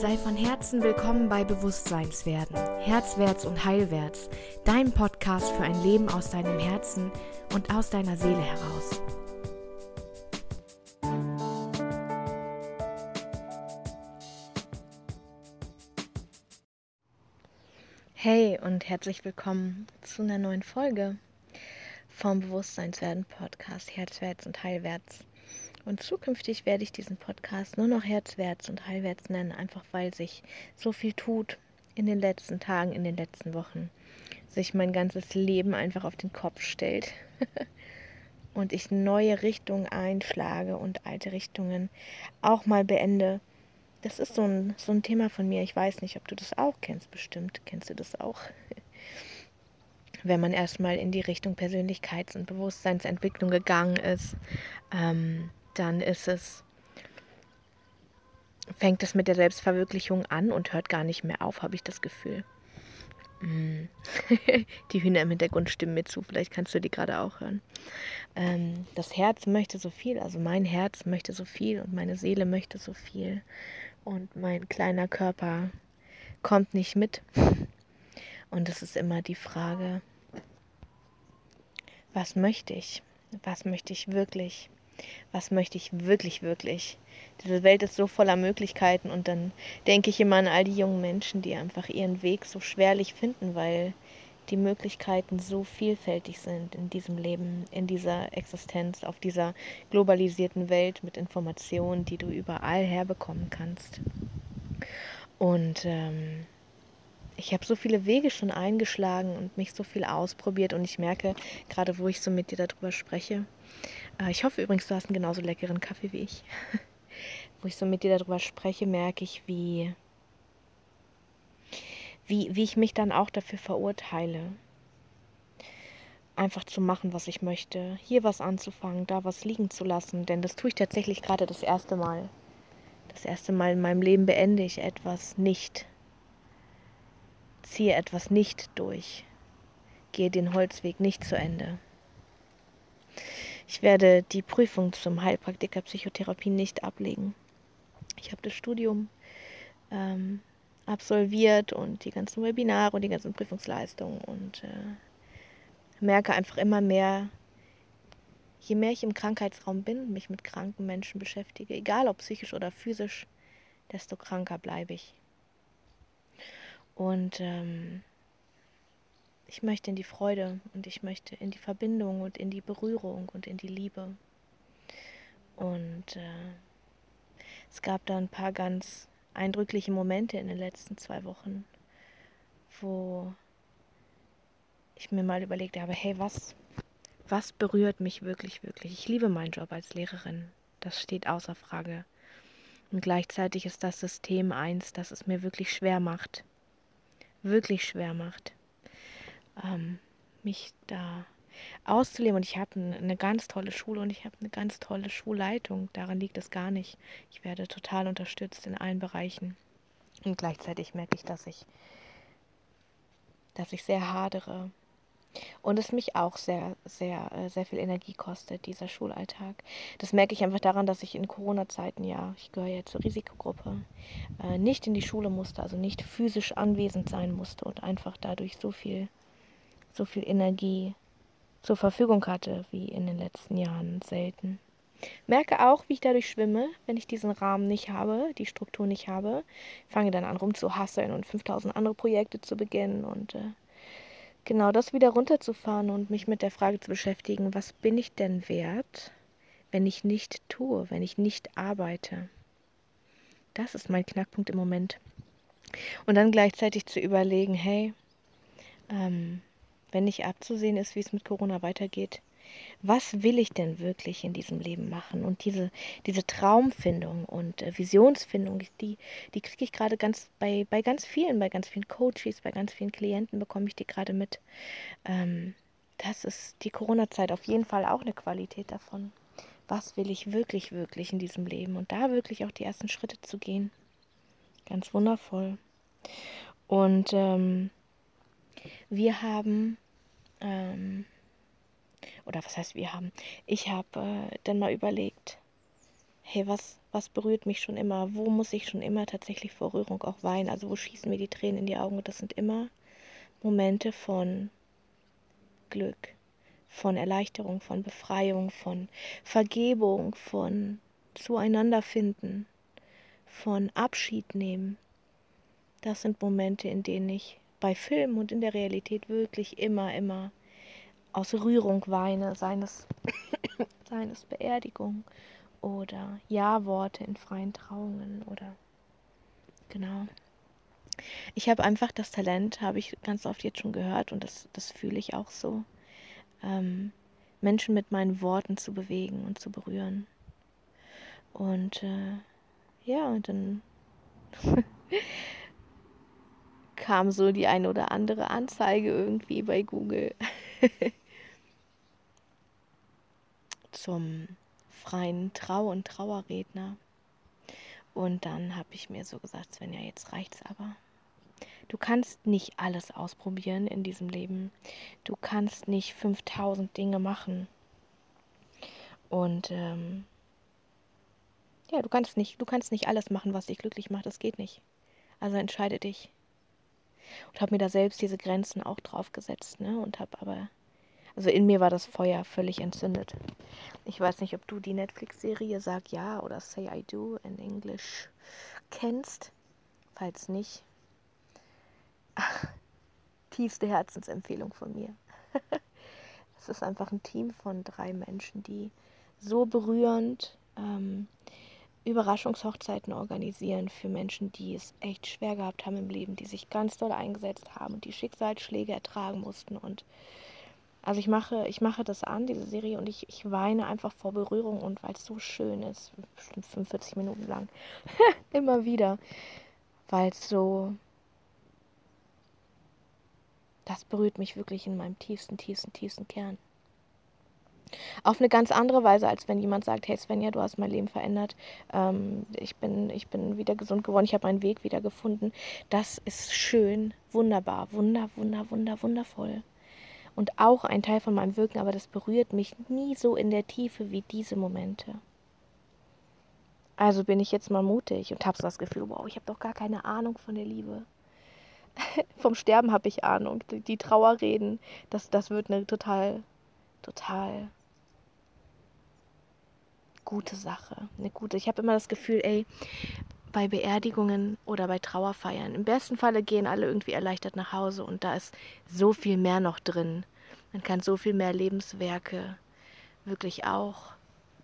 Sei von Herzen willkommen bei Bewusstseinswerden, Herzwärts und Heilwärts, dein Podcast für ein Leben aus deinem Herzen und aus deiner Seele heraus. Hey und herzlich willkommen zu einer neuen Folge vom Bewusstseinswerden Podcast Herzwärts und Heilwärts. Und zukünftig werde ich diesen Podcast nur noch Herzwärts und Heilwärts nennen, einfach weil sich so viel tut in den letzten Tagen, in den letzten Wochen. Sich mein ganzes Leben einfach auf den Kopf stellt. und ich neue Richtungen einschlage und alte Richtungen auch mal beende. Das ist so ein, so ein Thema von mir. Ich weiß nicht, ob du das auch kennst. Bestimmt kennst du das auch. Wenn man erstmal in die Richtung Persönlichkeits- und Bewusstseinsentwicklung gegangen ist, ähm, dann ist es, fängt es mit der Selbstverwirklichung an und hört gar nicht mehr auf, habe ich das Gefühl. Mm. die Hühner im Hintergrund stimmen mir zu, vielleicht kannst du die gerade auch hören. Ähm, das Herz möchte so viel, also mein Herz möchte so viel und meine Seele möchte so viel und mein kleiner Körper kommt nicht mit. Und es ist immer die Frage, was möchte ich? Was möchte ich wirklich? Was möchte ich wirklich, wirklich. Diese Welt ist so voller Möglichkeiten und dann denke ich immer an all die jungen Menschen, die einfach ihren Weg so schwerlich finden, weil die Möglichkeiten so vielfältig sind in diesem Leben, in dieser Existenz, auf dieser globalisierten Welt mit Informationen, die du überall herbekommen kannst. Und ähm, ich habe so viele Wege schon eingeschlagen und mich so viel ausprobiert und ich merke, gerade wo ich so mit dir darüber spreche, ich hoffe übrigens, du hast einen genauso leckeren Kaffee wie ich. Wo ich so mit dir darüber spreche, merke ich, wie, wie, wie ich mich dann auch dafür verurteile. Einfach zu machen, was ich möchte. Hier was anzufangen, da was liegen zu lassen. Denn das tue ich tatsächlich gerade das erste Mal. Das erste Mal in meinem Leben beende ich etwas nicht. Ziehe etwas nicht durch. Gehe den Holzweg nicht zu Ende. Ich werde die Prüfung zum Heilpraktiker Psychotherapie nicht ablegen. Ich habe das Studium ähm, absolviert und die ganzen Webinare und die ganzen Prüfungsleistungen und äh, merke einfach immer mehr, je mehr ich im Krankheitsraum bin, mich mit kranken Menschen beschäftige, egal ob psychisch oder physisch, desto kranker bleibe ich. Und ähm, ich möchte in die Freude und ich möchte in die Verbindung und in die Berührung und in die Liebe. Und äh, es gab da ein paar ganz eindrückliche Momente in den letzten zwei Wochen, wo ich mir mal überlegt habe, hey, was, was berührt mich wirklich, wirklich? Ich liebe meinen Job als Lehrerin. Das steht außer Frage. Und gleichzeitig ist das System eins, das es mir wirklich schwer macht. Wirklich schwer macht ähm, mich da auszuleben. Und ich habe eine ganz tolle Schule und ich habe eine ganz tolle Schulleitung. Daran liegt es gar nicht. Ich werde total unterstützt in allen Bereichen. Und gleichzeitig merke ich, dass ich, dass ich sehr hadere. Und es mich auch sehr, sehr, äh, sehr viel Energie kostet, dieser Schulalltag. Das merke ich einfach daran, dass ich in Corona-Zeiten, ja, ich gehöre ja zur Risikogruppe, äh, nicht in die Schule musste, also nicht physisch anwesend sein musste und einfach dadurch so viel so viel Energie zur Verfügung hatte wie in den letzten Jahren selten. Merke auch, wie ich dadurch schwimme, wenn ich diesen Rahmen nicht habe, die Struktur nicht habe. Fange dann an rumzuhasseln und 5000 andere Projekte zu beginnen und äh, genau das wieder runterzufahren und mich mit der Frage zu beschäftigen, was bin ich denn wert, wenn ich nicht tue, wenn ich nicht arbeite. Das ist mein Knackpunkt im Moment. Und dann gleichzeitig zu überlegen, hey, ähm, wenn nicht abzusehen ist, wie es mit Corona weitergeht, was will ich denn wirklich in diesem Leben machen? Und diese, diese Traumfindung und äh, Visionsfindung, die, die kriege ich gerade ganz bei, bei ganz vielen, bei ganz vielen Coaches, bei ganz vielen Klienten bekomme ich die gerade mit. Ähm, das ist die Corona-Zeit auf jeden Fall auch eine Qualität davon. Was will ich wirklich, wirklich in diesem Leben? Und da wirklich auch die ersten Schritte zu gehen. Ganz wundervoll. Und ähm, wir haben, ähm, oder was heißt wir haben, ich habe äh, dann mal überlegt, hey, was, was berührt mich schon immer? Wo muss ich schon immer tatsächlich vor Rührung auch weinen? Also wo schießen mir die Tränen in die Augen? Und das sind immer Momente von Glück, von Erleichterung, von Befreiung, von Vergebung, von Zueinanderfinden, von Abschied nehmen. Das sind Momente, in denen ich bei Filmen und in der Realität wirklich immer, immer aus Rührung weine, seien es, seien es Beerdigung oder Ja-Worte in freien Trauungen oder genau. Ich habe einfach das Talent, habe ich ganz oft jetzt schon gehört und das, das fühle ich auch so, ähm, Menschen mit meinen Worten zu bewegen und zu berühren. Und äh, ja, und dann kam so die eine oder andere Anzeige irgendwie bei Google zum freien Trau- und Trauerredner. Und dann habe ich mir so gesagt, Svenja, jetzt reicht's aber. Du kannst nicht alles ausprobieren in diesem Leben. Du kannst nicht 5000 Dinge machen. Und ähm, ja, du kannst nicht, du kannst nicht alles machen, was dich glücklich macht. Das geht nicht. Also entscheide dich. Und habe mir da selbst diese Grenzen auch drauf gesetzt, ne? Und habe aber, also in mir war das Feuer völlig entzündet. Ich weiß nicht, ob du die Netflix-Serie Sag Ja oder Say I Do in Englisch kennst. Falls nicht, tiefste Herzensempfehlung von mir. es ist einfach ein Team von drei Menschen, die so berührend ähm, Überraschungshochzeiten organisieren für Menschen, die es echt schwer gehabt haben im Leben, die sich ganz doll eingesetzt haben und die Schicksalsschläge ertragen mussten. Und also ich mache, ich mache das an, diese Serie, und ich, ich weine einfach vor Berührung und weil es so schön ist, bestimmt 45 Minuten lang, immer wieder, weil es so das berührt mich wirklich in meinem tiefsten, tiefsten, tiefsten Kern. Auf eine ganz andere Weise, als wenn jemand sagt, hey Svenja, du hast mein Leben verändert, ähm, ich, bin, ich bin wieder gesund geworden, ich habe meinen Weg wieder gefunden. Das ist schön, wunderbar, wunder, wunder, wunder, wundervoll. Und auch ein Teil von meinem Wirken, aber das berührt mich nie so in der Tiefe wie diese Momente. Also bin ich jetzt mal mutig und habe so das Gefühl, wow, ich habe doch gar keine Ahnung von der Liebe. vom Sterben habe ich Ahnung. Die, Trauerreden, das, das wird eine total, total gute Sache. Eine gute. Ich habe immer das Gefühl, ey, bei Beerdigungen oder bei Trauerfeiern, im besten Falle gehen alle irgendwie erleichtert nach Hause und da ist so viel mehr noch drin. Man kann so viel mehr Lebenswerke wirklich auch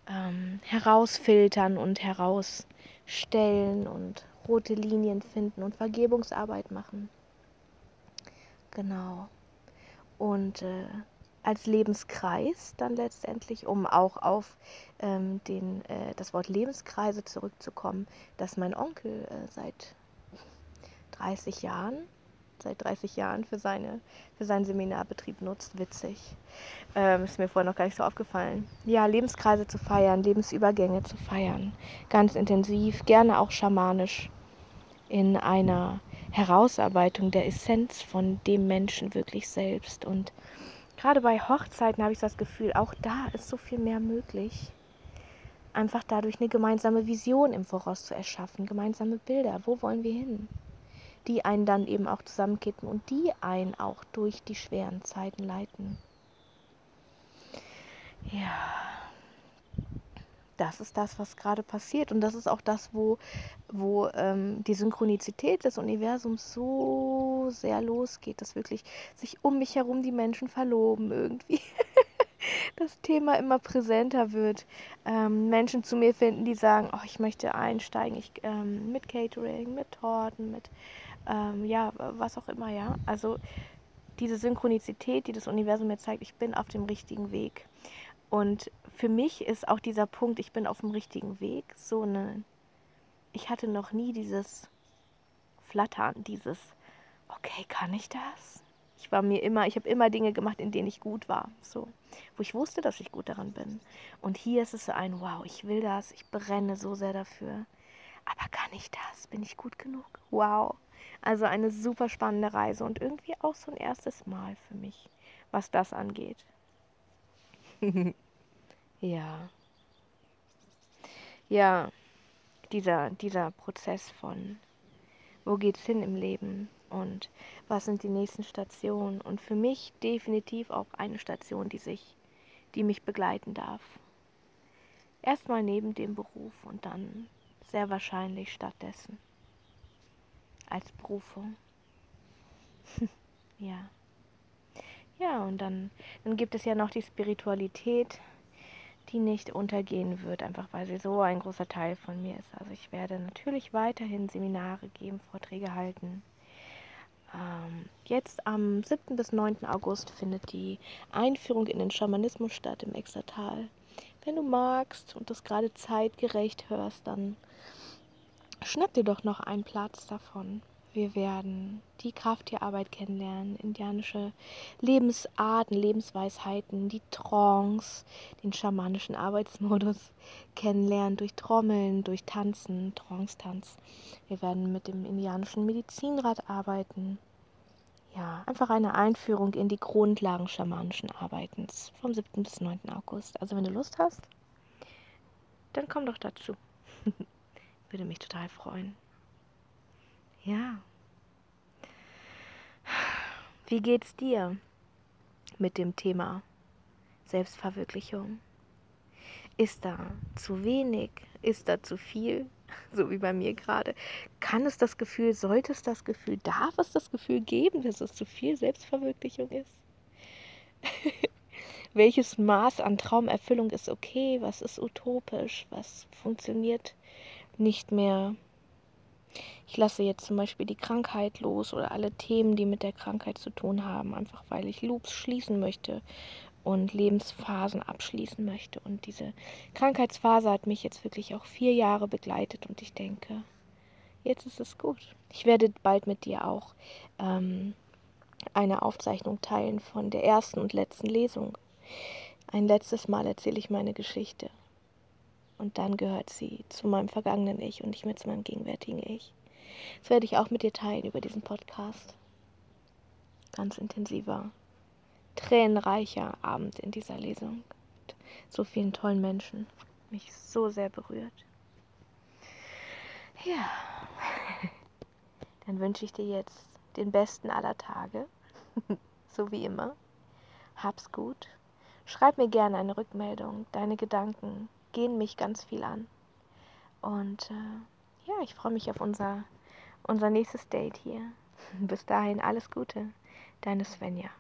ähm, herausfiltern und herausstellen und rote Linien finden und Vergebungsarbeit machen. Genau. Und äh, als Lebenskreis dann letztendlich, um auch auf ähm, den, äh, das Wort Lebenskreise zurückzukommen, dass mein Onkel äh, seit 30 Jahren, seit 30 Jahren für, seine, für seinen Seminarbetrieb nutzt. Witzig. Ähm, ist mir vorher noch gar nicht so aufgefallen. Ja, Lebenskreise zu feiern, Lebensübergänge zu feiern. Ganz intensiv, gerne auch schamanisch in einer Herausarbeitung der Essenz von dem Menschen wirklich selbst. Und gerade bei Hochzeiten habe ich das Gefühl, auch da ist so viel mehr möglich. Einfach dadurch eine gemeinsame Vision im Voraus zu erschaffen, gemeinsame Bilder. Wo wollen wir hin? Die einen dann eben auch zusammenkippen und die einen auch durch die schweren Zeiten leiten. Ja das ist das, was gerade passiert. Und das ist auch das, wo, wo ähm, die Synchronizität des Universums so sehr losgeht, dass wirklich sich um mich herum die Menschen verloben irgendwie. das Thema immer präsenter wird. Ähm, Menschen zu mir finden, die sagen, oh, ich möchte einsteigen, ich, ähm, mit Catering, mit Torten, mit ähm, ja, was auch immer, ja. Also diese Synchronizität, die das Universum mir zeigt, ich bin auf dem richtigen Weg. Und für mich ist auch dieser Punkt, ich bin auf dem richtigen Weg, so eine. Ich hatte noch nie dieses Flattern, dieses, okay, kann ich das? Ich war mir immer, ich habe immer Dinge gemacht, in denen ich gut war, so, wo ich wusste, dass ich gut daran bin. Und hier ist es so ein, wow, ich will das, ich brenne so sehr dafür. Aber kann ich das? Bin ich gut genug? Wow. Also eine super spannende Reise und irgendwie auch so ein erstes Mal für mich, was das angeht. ja. ja, dieser, dieser Prozess von, wo geht's hin im Leben und was sind die nächsten Stationen und für mich definitiv auch eine Station, die sich, die mich begleiten darf. Erstmal neben dem Beruf und dann sehr wahrscheinlich stattdessen als Berufung. ja. Ja, und dann, dann gibt es ja noch die Spiritualität, die nicht untergehen wird, einfach weil sie so ein großer Teil von mir ist. Also ich werde natürlich weiterhin Seminare geben, Vorträge halten. Ähm, jetzt am 7. bis 9. August findet die Einführung in den Schamanismus statt im Exertal. Wenn du magst und das gerade zeitgerecht hörst, dann schnapp dir doch noch einen Platz davon. Wir werden die Krafttierarbeit kennenlernen, indianische Lebensarten, Lebensweisheiten, die Trance, den schamanischen Arbeitsmodus kennenlernen durch Trommeln, durch Tanzen, Trance-Tanz. Wir werden mit dem indianischen Medizinrad arbeiten. Ja, einfach eine Einführung in die Grundlagen schamanischen Arbeitens vom 7. bis 9. August. Also wenn du Lust hast, dann komm doch dazu. Würde mich total freuen. Ja. Wie geht's dir mit dem Thema Selbstverwirklichung? Ist da zu wenig? Ist da zu viel? So wie bei mir gerade. Kann es das Gefühl, sollte es das Gefühl, darf es das Gefühl geben, dass es zu viel Selbstverwirklichung ist? Welches Maß an Traumerfüllung ist okay? Was ist utopisch? Was funktioniert nicht mehr? Ich lasse jetzt zum Beispiel die Krankheit los oder alle Themen, die mit der Krankheit zu tun haben, einfach weil ich Loops schließen möchte und Lebensphasen abschließen möchte. Und diese Krankheitsphase hat mich jetzt wirklich auch vier Jahre begleitet und ich denke, jetzt ist es gut. Ich werde bald mit dir auch ähm, eine Aufzeichnung teilen von der ersten und letzten Lesung. Ein letztes Mal erzähle ich meine Geschichte. Und dann gehört sie zu meinem vergangenen Ich und nicht mehr zu meinem gegenwärtigen Ich. Das werde ich auch mit dir teilen über diesen Podcast. Ganz intensiver, tränenreicher Abend in dieser Lesung. Mit so vielen tollen Menschen. Mich so sehr berührt. Ja. Dann wünsche ich dir jetzt den besten aller Tage. so wie immer. Hab's gut. Schreib mir gerne eine Rückmeldung, deine Gedanken, gehen mich ganz viel an. Und äh, ja, ich freue mich auf unser, unser nächstes Date hier. Bis dahin alles Gute, deine Svenja.